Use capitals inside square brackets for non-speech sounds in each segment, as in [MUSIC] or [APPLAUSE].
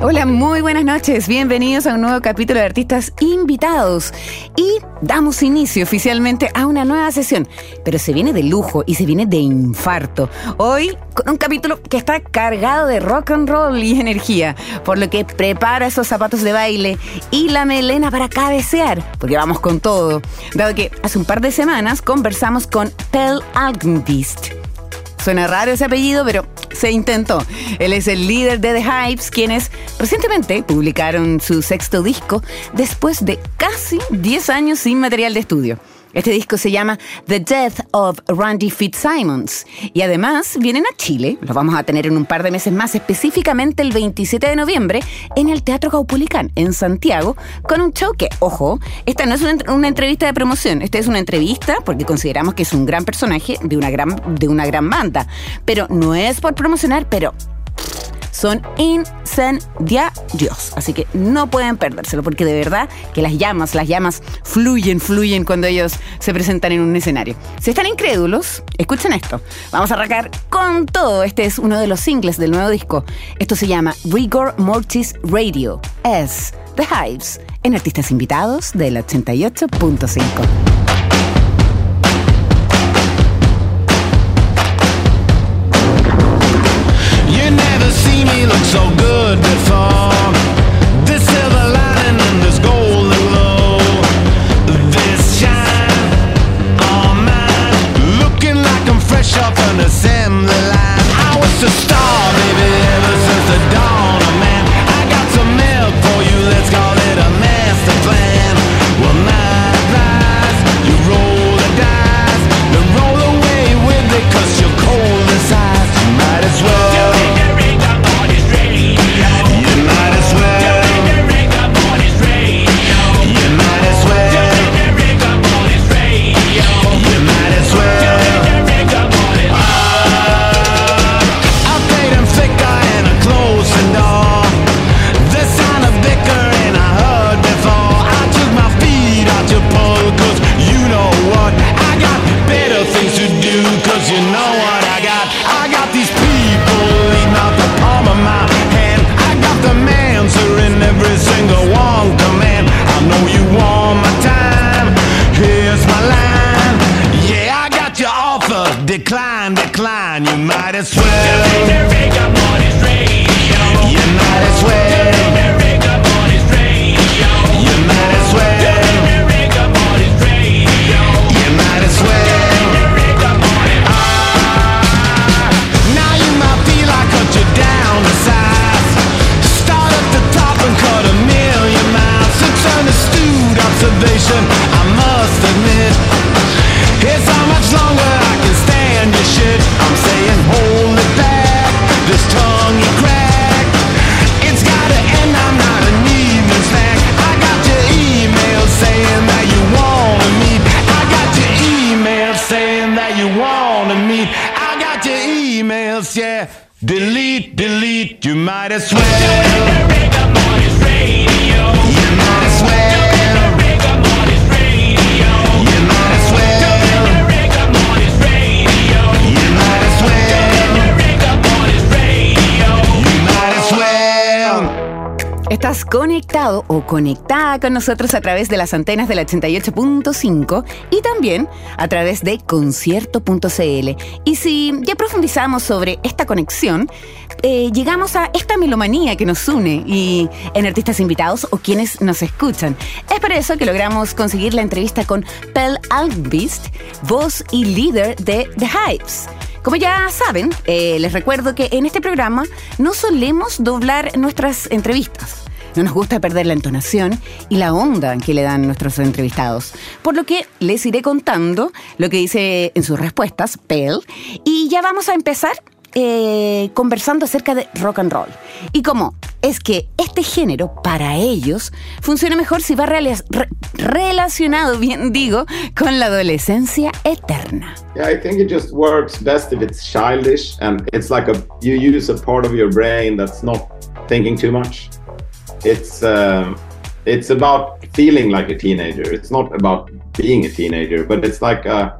Hola, muy buenas noches. Bienvenidos a un nuevo capítulo de Artistas Invitados. Y damos inicio oficialmente a una nueva sesión. Pero se viene de lujo y se viene de infarto. Hoy con un capítulo que está cargado de rock and roll y energía. Por lo que prepara esos zapatos de baile y la melena para cabecear. Porque vamos con todo. Dado que hace un par de semanas conversamos con Pell Algenbeast. Suena raro ese apellido, pero se intentó. Él es el líder de The Hypes, quienes recientemente publicaron su sexto disco después de casi 10 años sin material de estudio. Este disco se llama The Death of Randy Fitzsimons. Y además vienen a Chile, los vamos a tener en un par de meses más, específicamente el 27 de noviembre en el Teatro Caupolicán en Santiago con un show que, ojo, esta no es una, entrevista de promoción, esta es una entrevista porque consideramos que es un gran personaje de una gran, de una gran banda, pero no es por promocionar, pero son incendiarios. Así que no pueden perdérselo, porque de verdad que las llamas, las llamas fluyen, fluyen cuando ellos se presentan en un escenario. Si están incrédulos, escuchen esto. Vamos a arrancar con todo. Este es uno de los singles del nuevo disco. Esto se llama Rigor Mortis Radio. Es The Hives en artistas invitados del 88.5. might as well. Estás conectado o conectada con nosotros a través de las antenas del 88.5 y también a través de concierto.cl. Y si ya profundizamos sobre esta conexión, eh, llegamos a esta melomanía que nos une y en artistas invitados o quienes nos escuchan. Es por eso que logramos conseguir la entrevista con Pell Albeast, voz y líder de The Hypes. Como ya saben, eh, les recuerdo que en este programa no solemos doblar nuestras entrevistas. No nos gusta perder la entonación y la onda que le dan nuestros entrevistados. Por lo que les iré contando lo que dice en sus respuestas, Pell, y ya vamos a empezar eh, conversando acerca de rock and roll. Y cómo es que este género, para ellos, funciona mejor si va rela- re- relacionado, bien digo, con la adolescencia eterna. Yeah, I think it just works best if it's childish and it's like a you use a part of your brain that's not thinking too much. It's um, it's about feeling like a teenager. It's not about being a teenager, but it's like a,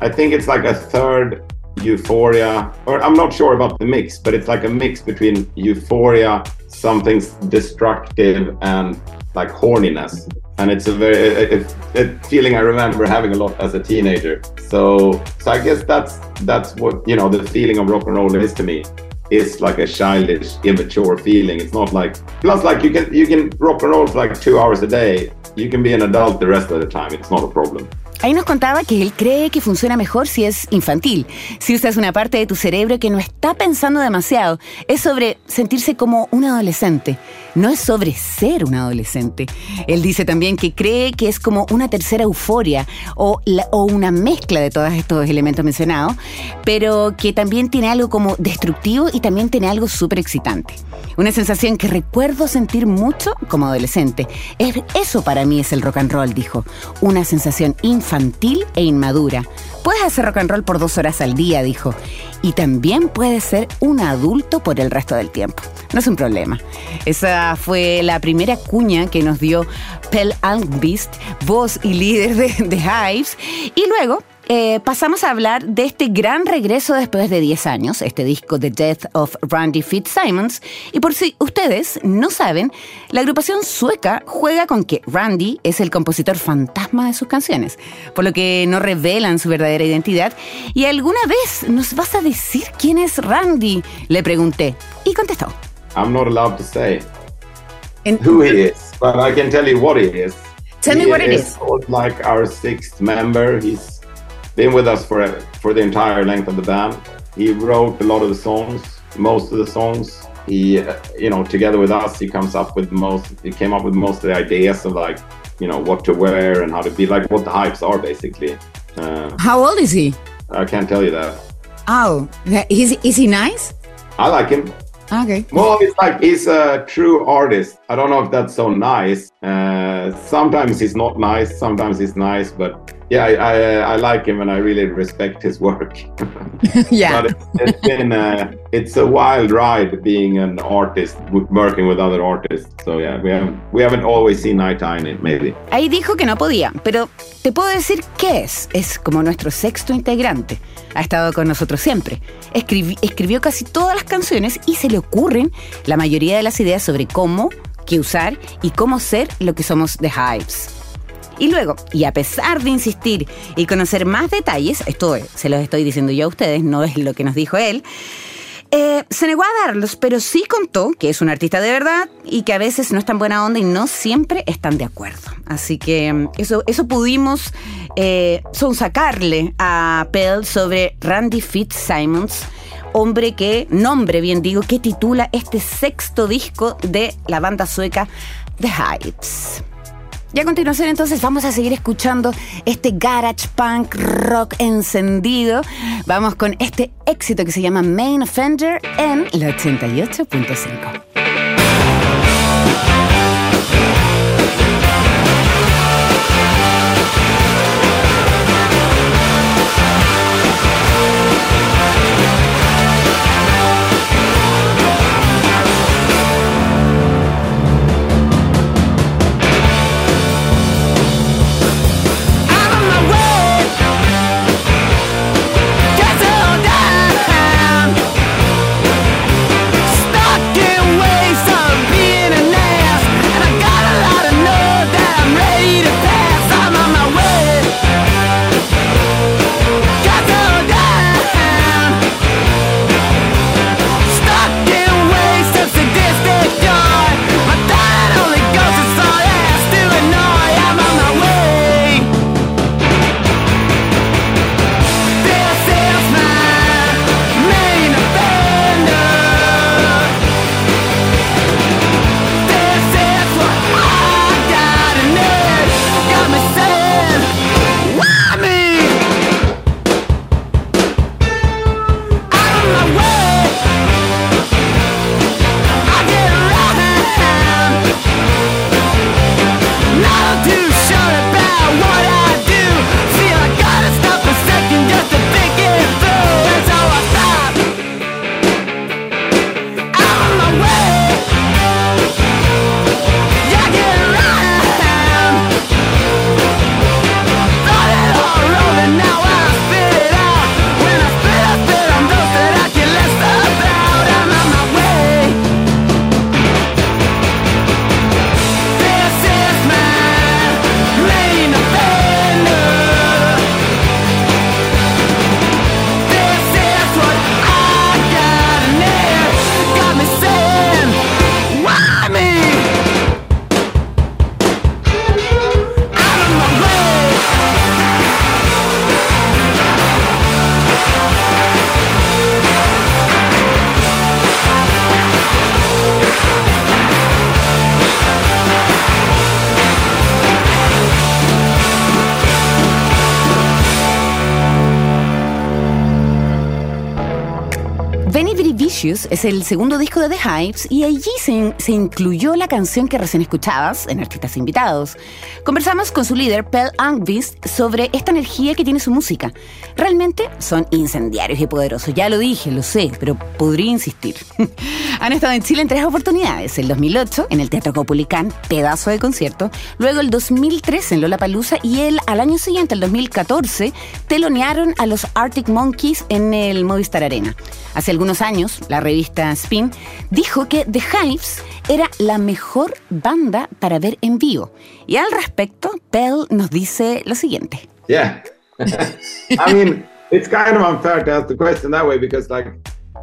I think it's like a third euphoria, or I'm not sure about the mix, but it's like a mix between euphoria, something destructive, and like horniness. And it's a very a, a feeling I remember having a lot as a teenager. So, so I guess that's that's what you know the feeling of rock and roll is to me. It's like a childish, immature feeling. It's not like plus like you can you can rock and roll for like two hours a day. You can be an adult the rest of the time. It's not a problem. Ahí nos contaba que él cree que funciona mejor si es infantil, si usas una parte de tu cerebro que no está pensando demasiado. Es sobre sentirse como un adolescente, no es sobre ser un adolescente. Él dice también que cree que es como una tercera euforia o, la- o una mezcla de todos estos elementos mencionados, pero que también tiene algo como destructivo y también tiene algo súper excitante. Una sensación que recuerdo sentir mucho como adolescente. Es, eso para mí es el rock and roll, dijo. Una sensación infantil e inmadura. Puedes hacer rock and roll por dos horas al día, dijo. Y también puedes ser un adulto por el resto del tiempo. No es un problema. Esa fue la primera cuña que nos dio Pell Almqvist, voz y líder de, de Hives. Y luego eh, pasamos a hablar de este gran regreso después de 10 años, este disco The Death of Randy Fitzsimons. Y por si ustedes no saben, la agrupación sueca juega con que Randy es el compositor fantasma de sus canciones, por lo que no revelan su verdadera identidad. ¿Y alguna vez nos vas a decir quién es Randy? Le pregunté. Y contestó. I'm not allowed to say En- who he is, but I can tell you what he is. Tell me what it is. like our sixth member. He's been with us for for the entire length of the band. He wrote a lot of the songs, most of the songs. He, you know, together with us, he comes up with most. He came up with most of the ideas of like, you know, what to wear and how to be, like what the hypes are basically. Uh, How old is he? I can't tell you that. Oh, is, is he nice? I like him. Okay. Well, it's like he's a true artist. I don't know if that's so nice. Uh, sometimes he's not nice. Sometimes he's nice. But yeah, I, I, I like him and I really respect his work. [LAUGHS] Yeah. but it, it's been uh, it's a wild ride being an artist working with other artists. So yeah, we haven't we haven't always seen eye to eye in it. Maybe. Ahí dijo que no podía, pero te puedo decir qué es. Es como nuestro sexto integrante. Ha estado con nosotros siempre. Escribi- escribió casi todas las canciones y se le ocurren la mayoría de las ideas sobre cómo, qué usar y cómo ser lo que somos The Hives. Y luego, y a pesar de insistir y conocer más detalles, esto se los estoy diciendo yo a ustedes, no es lo que nos dijo él, eh, se negó a darlos, pero sí contó que es un artista de verdad y que a veces no es tan buena onda y no siempre están de acuerdo. Así que mm, eso, eso pudimos eh, sonsacarle a Pell sobre Randy Fitzsimons, hombre que, nombre bien digo, que titula este sexto disco de la banda sueca The Hypes. Y a continuación entonces vamos a seguir escuchando este garage punk rock encendido. Vamos con este éxito que se llama Main Offender en la 88.5. Es el segundo disco de The Hypes y allí se, se, incluyó la canción que recién escuchabas en Artistas Invitados. Conversamos con su líder, Pell Angvist, sobre esta energía que tiene su música. Realmente son incendiarios y poderosos, ya lo dije, lo sé, pero podría insistir. [LAUGHS] Han estado en Chile en tres oportunidades, el 2008 en el Teatro Copulicán, pedazo de concierto, luego el 2003 en Lollapalooza y el al año siguiente, el 2014, telonearon a los Arctic Monkeys en el Movistar Arena. Hace algunos años, la revista Spin dijo que The Hives era la mejor banda para ver en vivo. Y al respecto, Pell nos dice lo siguiente. Yeah. [LAUGHS] I mean, it's kind of unfair to ask the question that way because, like,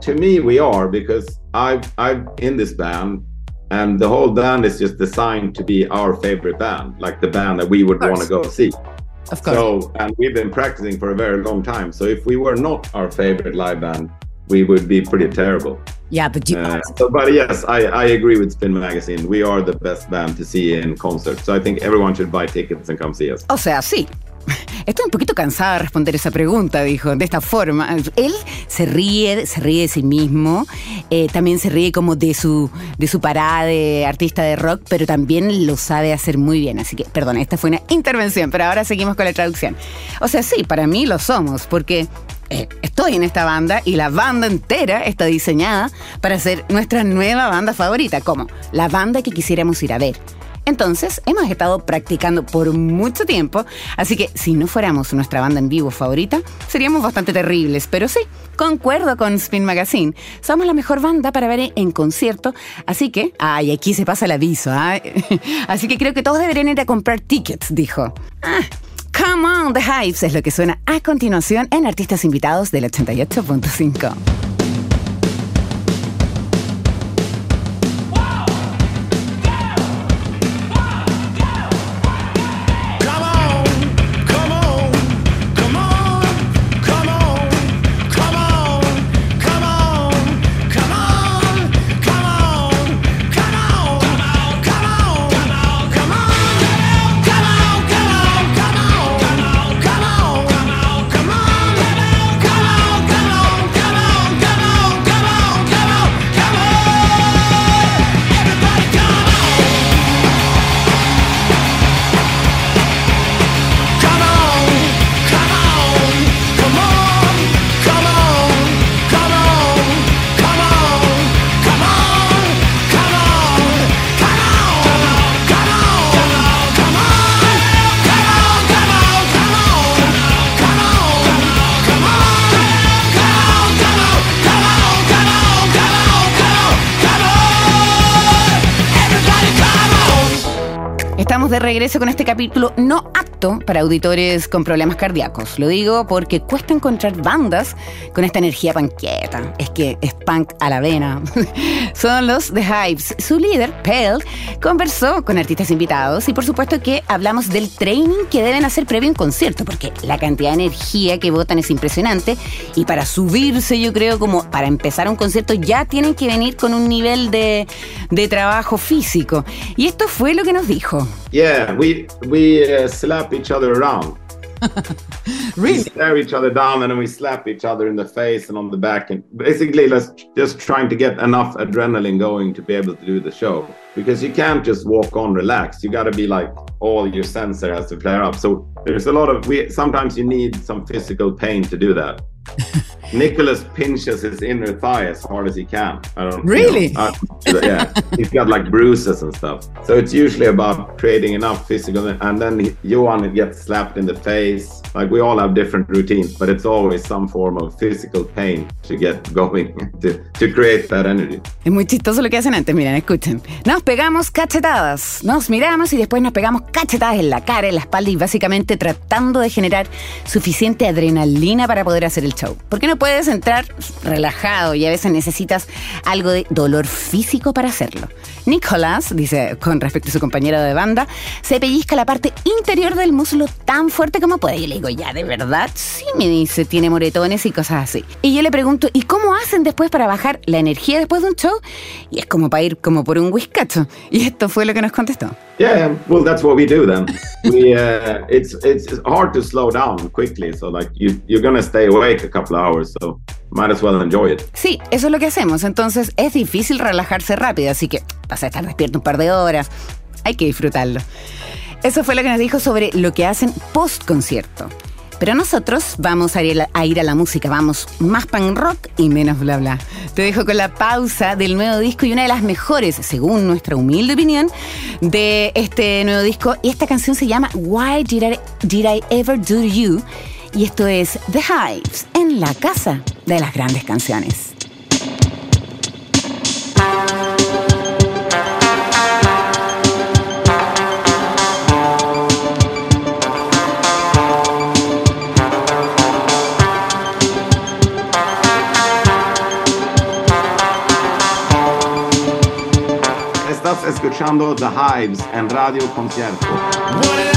to me, we are because I I'm in this band, and the whole band is just designed to be our favorite band, like the band that we would want to go see. Of course. So, and we've been practicing for a very long time. So, if we were not our favorite live band, we would be pretty terrible. Yeah, but you. Uh, so, but yes, I, I agree with Spin Magazine. We are the best band to see in concert. So, I think everyone should buy tickets and come see us. O sea, sí. Estoy un poquito cansada de responder esa pregunta, dijo, de esta forma. Él se ríe, se ríe de sí mismo, eh, también se ríe como de su, de su parada de artista de rock, pero también lo sabe hacer muy bien. Así que, perdón, esta fue una intervención, pero ahora seguimos con la traducción. O sea, sí, para mí lo somos, porque eh, estoy en esta banda y la banda entera está diseñada para ser nuestra nueva banda favorita, como la banda que quisiéramos ir a ver. Entonces, hemos estado practicando por mucho tiempo, así que si no fuéramos nuestra banda en vivo favorita, seríamos bastante terribles, pero sí, concuerdo con Spin Magazine. Somos la mejor banda para ver en concierto, así que, ay, aquí se pasa el aviso, ¿ah? [LAUGHS] así que creo que todos deberían ir a comprar tickets, dijo. Ah, Come on, The Hypes es lo que suena a continuación en Artistas Invitados del 88.5. regreso con este capítulo no apto para auditores con problemas cardíacos. Lo digo porque cuesta encontrar bandas con esta energía panqueta. Es que es punk a la vena. [LAUGHS] Son los The Hypes. Su líder, Pell, conversó con artistas invitados y por supuesto que hablamos del training que deben hacer previo a un concierto, porque la cantidad de energía que botan es impresionante y para subirse yo creo como para empezar un concierto ya tienen que venir con un nivel de, de trabajo físico. Y esto fue lo que nos dijo. Yeah, we we uh, slap each other around. [LAUGHS] We stare each other down and then we slap each other in the face and on the back and basically let's just trying to get enough adrenaline going to be able to do the show. Because you can't just walk on relaxed. You got to be like all your sensor has to flare up. So there's a lot of we sometimes you need some physical pain to do that [LAUGHS] Nicholas pinches his inner thigh as hard as he can. I don't you Really? know, uh, yeah, he's got like bruises and stuff. So it's usually about creating enough physical, and then he- Johan gets slapped in the face. Like we all have different routines, but it's always some form of physical pain to get [LAUGHS] going to, to create that energy. Es muy chistoso lo que hacen antes, miren, escuchen. Nos pegamos cachetadas, nos miramos y después nos pegamos cachetadas en la cara, en la espalda y básicamente tratando de generar suficiente adrenalina para poder hacer el show. Porque no puedes entrar relajado y a veces necesitas algo de dolor físico para hacerlo. Nicolás, dice con respecto a su compañero de banda, se pellizca la parte interior del muslo tan fuerte como puede. Y le digo, ya, ¿de verdad? Sí, me dice, tiene moretones y cosas así. Y yo le pregunto, ¿y cómo hacen después para bajar la energía después de un show? Y es como para ir como por un whiskacho. Y esto fue lo que nos contestó. Yeah, yeah. well, that's what we do then. we uh, it's it's hard to slow down quickly, so like you you're gonna stay awake a couple of hours. So might as well enjoy it. Sí, eso es lo que hacemos. Entonces es difícil relajarse rápido, así que vas a estar despierto un par de horas. Hay que disfrutarlo. Eso fue lo que nos dijo sobre lo que hacen post concierto. Pero nosotros vamos a ir, a ir a la música, vamos más punk rock y menos bla bla. Te dejo con la pausa del nuevo disco y una de las mejores, según nuestra humilde opinión, de este nuevo disco. Y esta canción se llama Why Did I, Did I Ever Do You? Y esto es The Hives en la casa de las grandes canciones. Escuchando The Hives en Radio Concierto.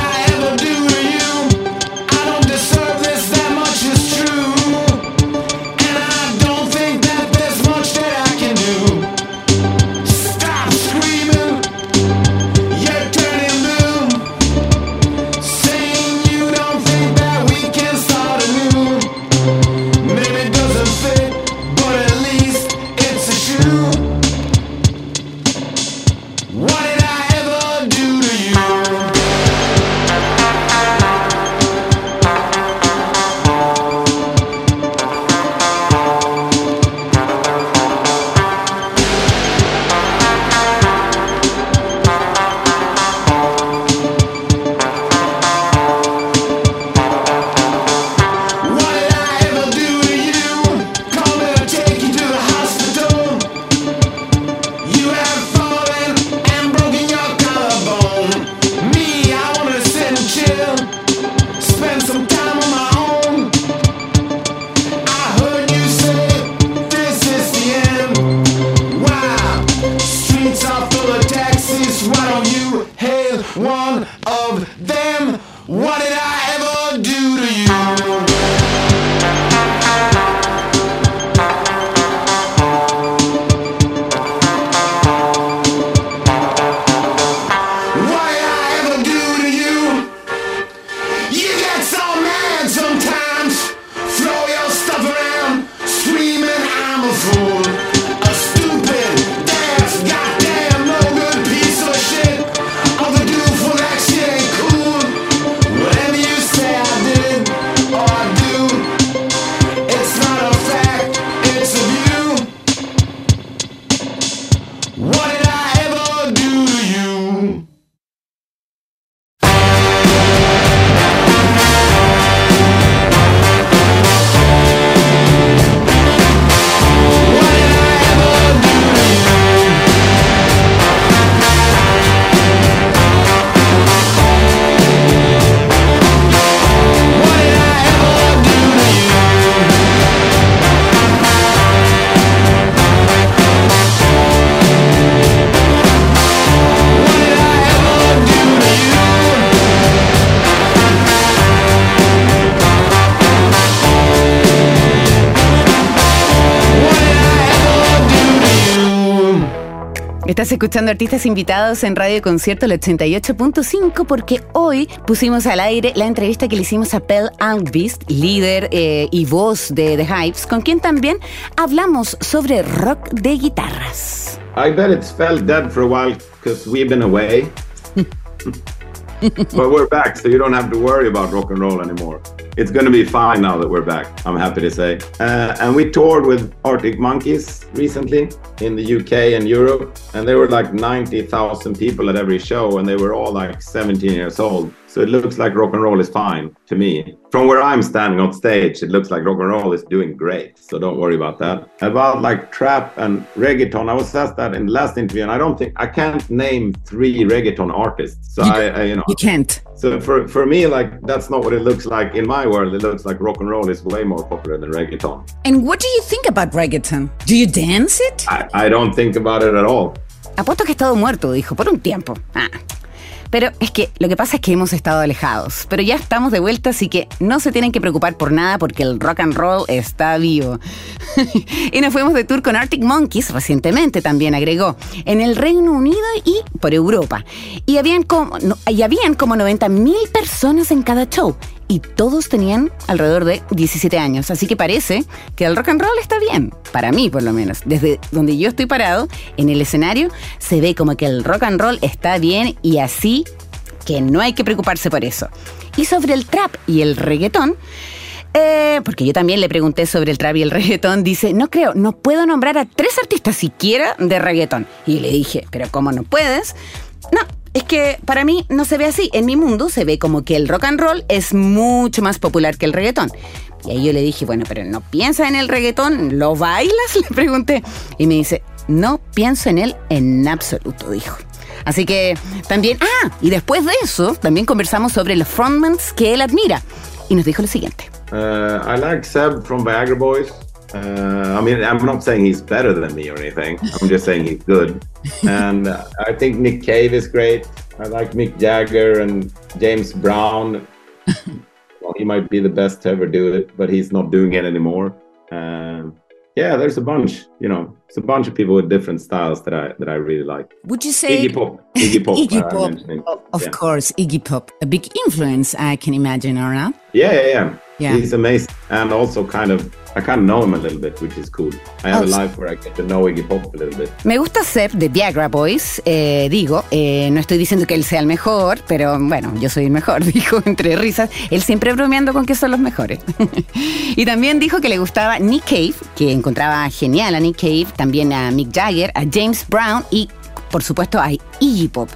Escuchando artistas invitados en Radio Concierto el 88.5 porque hoy pusimos al aire la entrevista que le hicimos a Pell Almqvist, líder eh, y voz de The Hypes, con quien también hablamos sobre rock de guitarras. I bet it's felt dead for a while because we've been away. [LAUGHS] [LAUGHS] but we're back, so you don't have to worry about rock and roll anymore. It's going to be fine now that we're back, I'm happy to say. Uh, and we toured with Arctic Monkeys recently in the UK and Europe, and there were like 90,000 people at every show, and they were all like 17 years old. So it looks like rock and roll is fine to me. From where I'm standing on stage, it looks like rock and roll is doing great. So don't worry about that. About like trap and reggaeton, I was asked that in the last interview, and I don't think I can't name three reggaeton artists. So I, I, you know, You can't. so for for me, like that's not what it looks like in my world. It looks like rock and roll is way more popular than reggaeton. And what do you think about reggaeton? Do you dance it? I, I don't think about it at all. Apuesto que estado muerto, dijo, por un tiempo. Ah. Pero es que lo que pasa es que hemos estado alejados. Pero ya estamos de vuelta, así que no se tienen que preocupar por nada porque el rock and roll está vivo. [LAUGHS] y nos fuimos de tour con Arctic Monkeys recientemente, también agregó, en el Reino Unido y por Europa. Y habían como, no- y habían como 90 mil personas en cada show. Y todos tenían alrededor de 17 años. Así que parece que el rock and roll está bien, para mí por lo menos. Desde donde yo estoy parado en el escenario, se ve como que el rock and roll está bien y así que no hay que preocuparse por eso. Y sobre el trap y el reggaetón, eh, porque yo también le pregunté sobre el trap y el [LAUGHS] reggaetón, dice, no creo, no puedo nombrar a tres artistas siquiera de reggaetón. Y le dije, pero ¿cómo no puedes? No, es que para mí no se ve así. En mi mundo se ve como que el rock and roll es mucho más popular que el reggaetón. Y ahí yo le dije, bueno, pero no piensa en el reggaetón, ¿lo bailas? [LAUGHS] Le pregunté. Y me dice, no pienso en él en absoluto, dijo. Así que también, ah, y después de eso, también conversamos sobre los frontmans que él admira. Y nos dijo lo siguiente. Uh, I like Seb from Viagra Boys. Uh, I mean, I'm not saying he's better than me or anything. I'm just saying he's good. [LAUGHS] and uh, I think Nick Cave is great. I like Mick Jagger and James Brown. [LAUGHS] well, he might be the best to ever do it, but he's not doing it anymore. Um, yeah, there's a bunch. You know, it's a bunch of people with different styles that I that I really like. Would you say Iggy Pop. [LAUGHS] Iggy Pop. Iggy uh, Pop, of- of yeah. course, Iggy Pop, a big influence, I can imagine, or not? Yeah, yeah, yeah. Yeah. He's amazing, and also kind of I kind of know him a little bit, which is cool. I have Oh, a so- life where I get to know Iggy Pop a little bit. Me gusta Seb de Viagra Boys, eh, digo, eh, no estoy diciendo que él sea el mejor, pero bueno, yo soy el mejor, [LAUGHS] dijo entre risas, él siempre bromeando con que son los mejores. [LAUGHS] y también dijo que le gustaba Nick Cave, que encontraba genial a Nick Cave, también a Mick Jagger, a James Brown y por supuesto a Iggy Pop.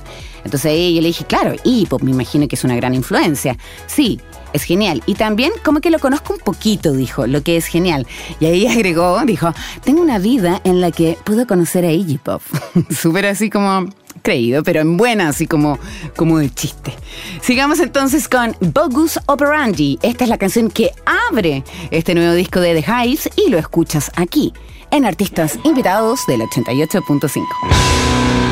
Entonces ahí yo le dije, claro, Iggy Pop me imagino que es una gran influencia. Sí, es genial. Y también como que lo conozco un poquito, dijo, lo que es genial. Y ahí [LAUGHS] agregó, dijo, tengo una vida en la que puedo conocer a Iggy Pop. [LAUGHS] Súper así como creído, pero en buena, así como, como de chiste. Sigamos entonces con Bogus Operandi. Esta es la canción que abre este nuevo disco de The Hives y lo escuchas aquí, en Artistas Invitados del 88.5.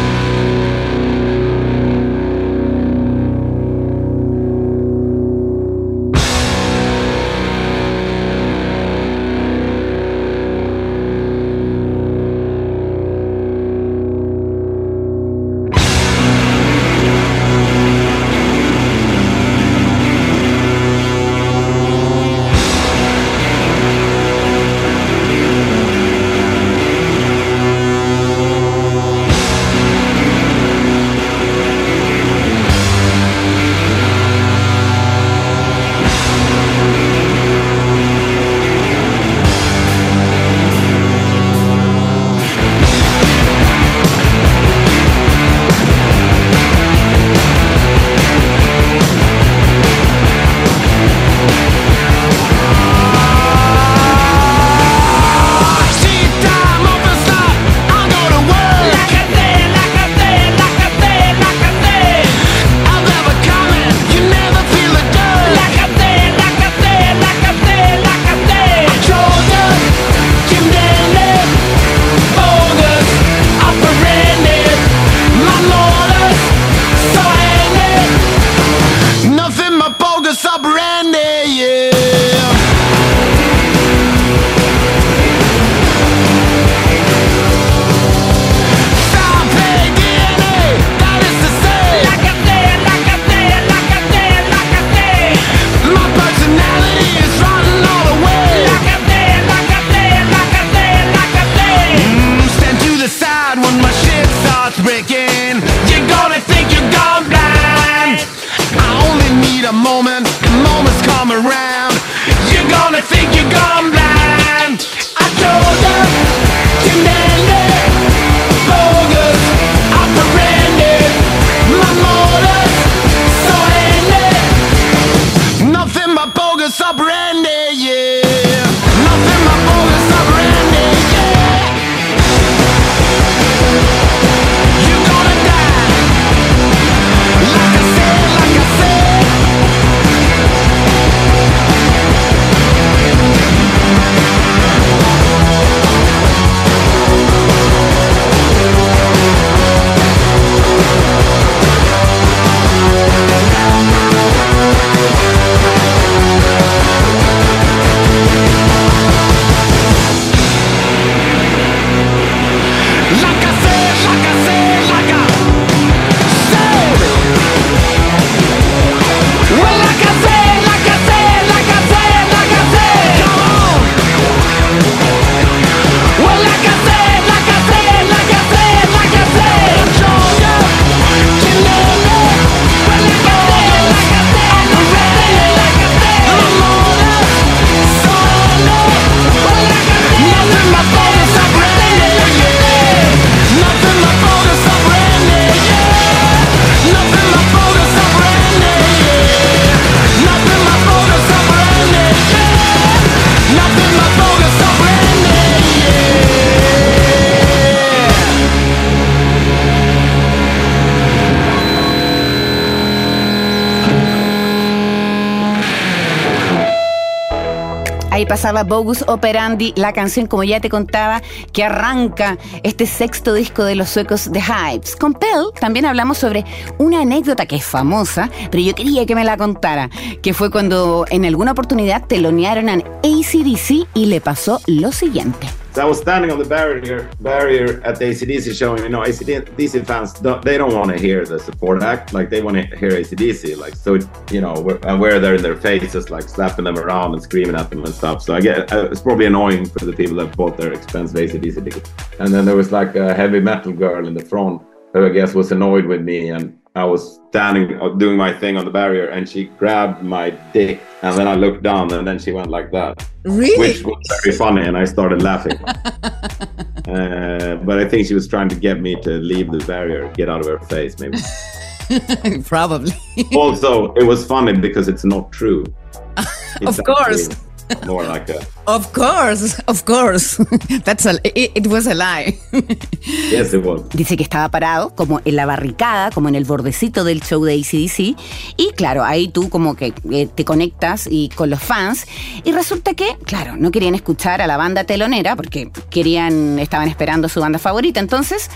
Ahí pasaba Bogus Operandi, la canción, como ya te contaba, que arranca este sexto disco de los suecos The Hypes. Con Pell también hablamos sobre una anécdota que es famosa, pero yo quería que me la contara, que fue cuando en alguna oportunidad telonearon a ACDC y le pasó lo siguiente. So I was standing on the barrier barrier at the ACDC show, you know, ACDC fans don't, they don't want to hear the support act, like they want to hear ACDC, like so you know, and we're there in their faces, like slapping them around and screaming at them and stuff. So I get uh, it's probably annoying for the people that bought their expensive ACDC tickets. And then there was like a heavy metal girl in the front who I guess was annoyed with me and I was standing uh, doing my thing on the barrier and she grabbed my dick and then I looked down and then she went like that. Really? Which was very funny and I started laughing. [LAUGHS] uh, but I think she was trying to get me to leave the barrier, get out of her face maybe. [LAUGHS] Probably. also, it was funny because it's not true. It's [LAUGHS] of course. actually More like a Of course, of course. [LAUGHS] That's a, it, it was a lie. [LAUGHS] yes, it was. Dice que estaba parado como en la barricada, como en el bordecito del show de ACDC. Y claro, ahí tú como que eh, te conectas y con los fans. Y resulta que, claro, no querían escuchar a la banda telonera porque querían, estaban esperando su banda favorita. Entonces,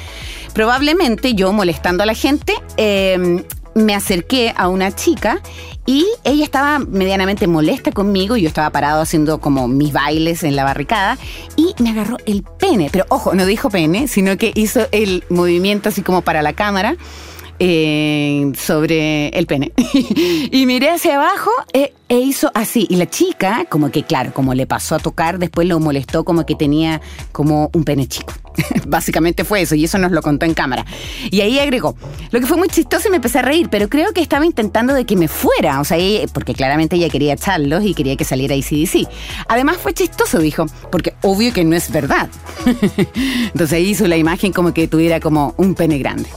probablemente yo molestando a la gente, eh, me acerqué a una chica y ella estaba medianamente molesta conmigo. Yo estaba parado haciendo como mis bailes en la barricada y me agarró el pene. Pero ojo, no dijo pene, sino que hizo el movimiento así como para la cámara. Eh, sobre el pene. [LAUGHS] y miré hacia abajo eh, e hizo así. Y la chica, como que claro, como le pasó a tocar, después lo molestó como que tenía como un pene chico. [LAUGHS] Básicamente fue eso, y eso nos lo contó en cámara. Y ahí agregó, lo que fue muy chistoso y me empecé a reír, pero creo que estaba intentando de que me fuera, o sea, ella- porque claramente ella quería echarlos y quería que saliera ACDC. Además fue chistoso, dijo, porque obvio que no es verdad. [LAUGHS] Entonces hizo la imagen como que tuviera como un pene grande.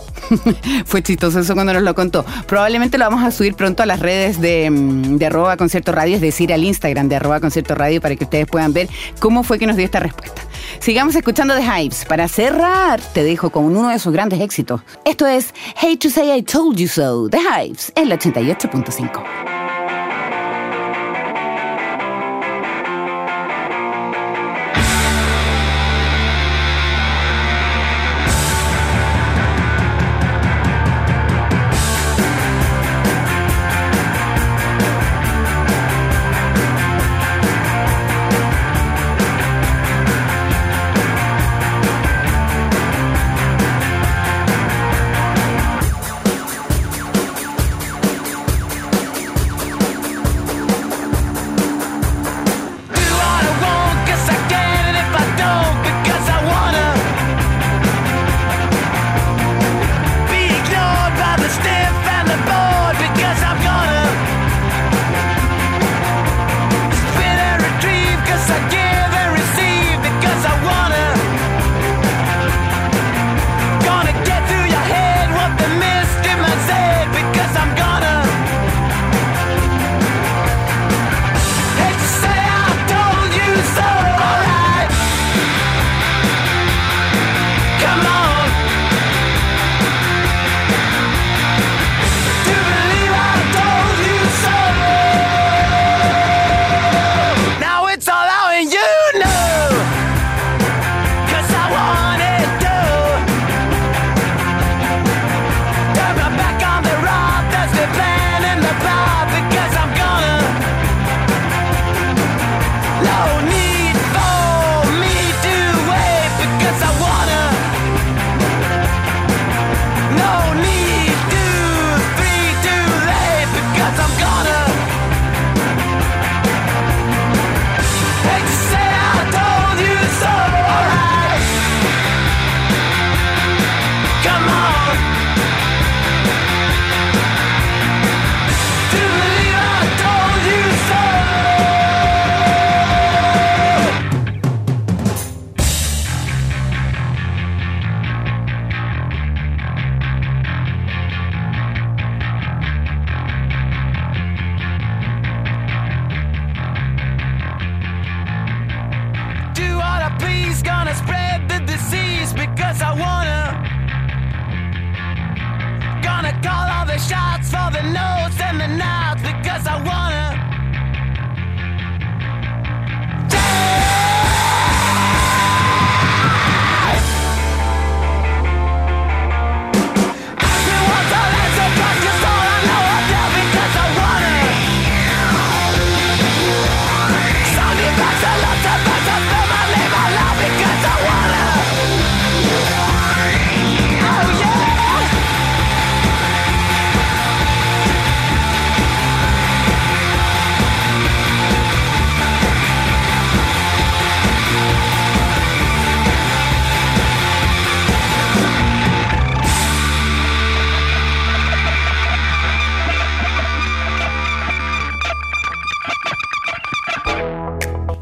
fue chistoso eso cuando nos lo contó. Probablemente lo vamos a subir pronto a las redes de, mm, de arroba concierto radio, es decir, al Instagram de arroba concierto radio para que ustedes puedan ver cómo fue que nos dio esta respuesta. Sigamos escuchando The Hypes. Para cerrar, te dejo con uno de sus grandes éxitos. Esto es Hate to Say I Told You So, The Hypes, el 88.5.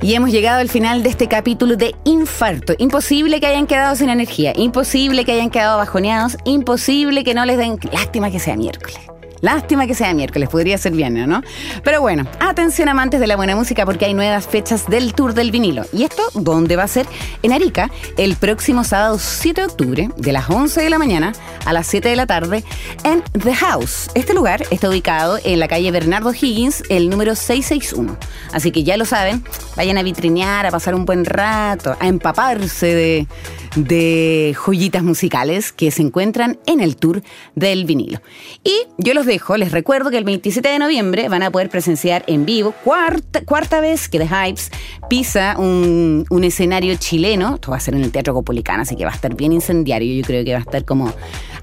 Y hemos llegado al final de este capítulo de infarto. Imposible que hayan quedado sin energía, imposible que hayan quedado bajoneados, imposible que no les den lástima que sea miércoles. Lástima que sea miércoles, podría ser viernes, ¿no? Pero bueno, atención amantes de la buena música porque hay nuevas fechas del Tour del Vinilo. ¿Y esto dónde va a ser? En Arica, el próximo sábado 7 de octubre, de las 11 de la mañana a las 7 de la tarde, en The House. Este lugar está ubicado en la calle Bernardo Higgins, el número 661. Así que ya lo saben, vayan a vitrinear, a pasar un buen rato, a empaparse de, de joyitas musicales que se encuentran en el Tour del Vinilo. Y yo los dejo, les recuerdo que el 27 de noviembre van a poder presenciar en vivo, cuarta, cuarta vez que The Hypes pisa un, un escenario chileno. Esto va a ser en el Teatro Copolicán, así que va a estar bien incendiario. Yo creo que va a estar como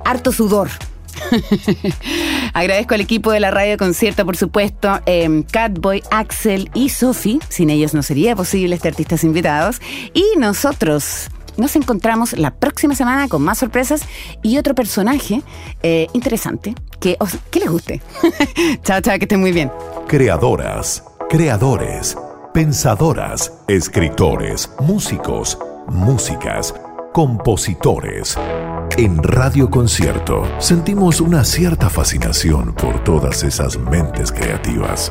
harto sudor. [LAUGHS] Agradezco al equipo de la radio concierto, por supuesto, eh, Catboy, Axel y Sophie. Sin ellos no sería posible este artistas invitados. Y nosotros nos encontramos la próxima semana con más sorpresas y otro personaje eh, interesante que, os, que les guste. [LAUGHS] chao, chao, que estén muy bien. Creadoras, creadores, pensadoras, escritores, músicos, músicas, compositores. En Radio Concierto sentimos una cierta fascinación por todas esas mentes creativas.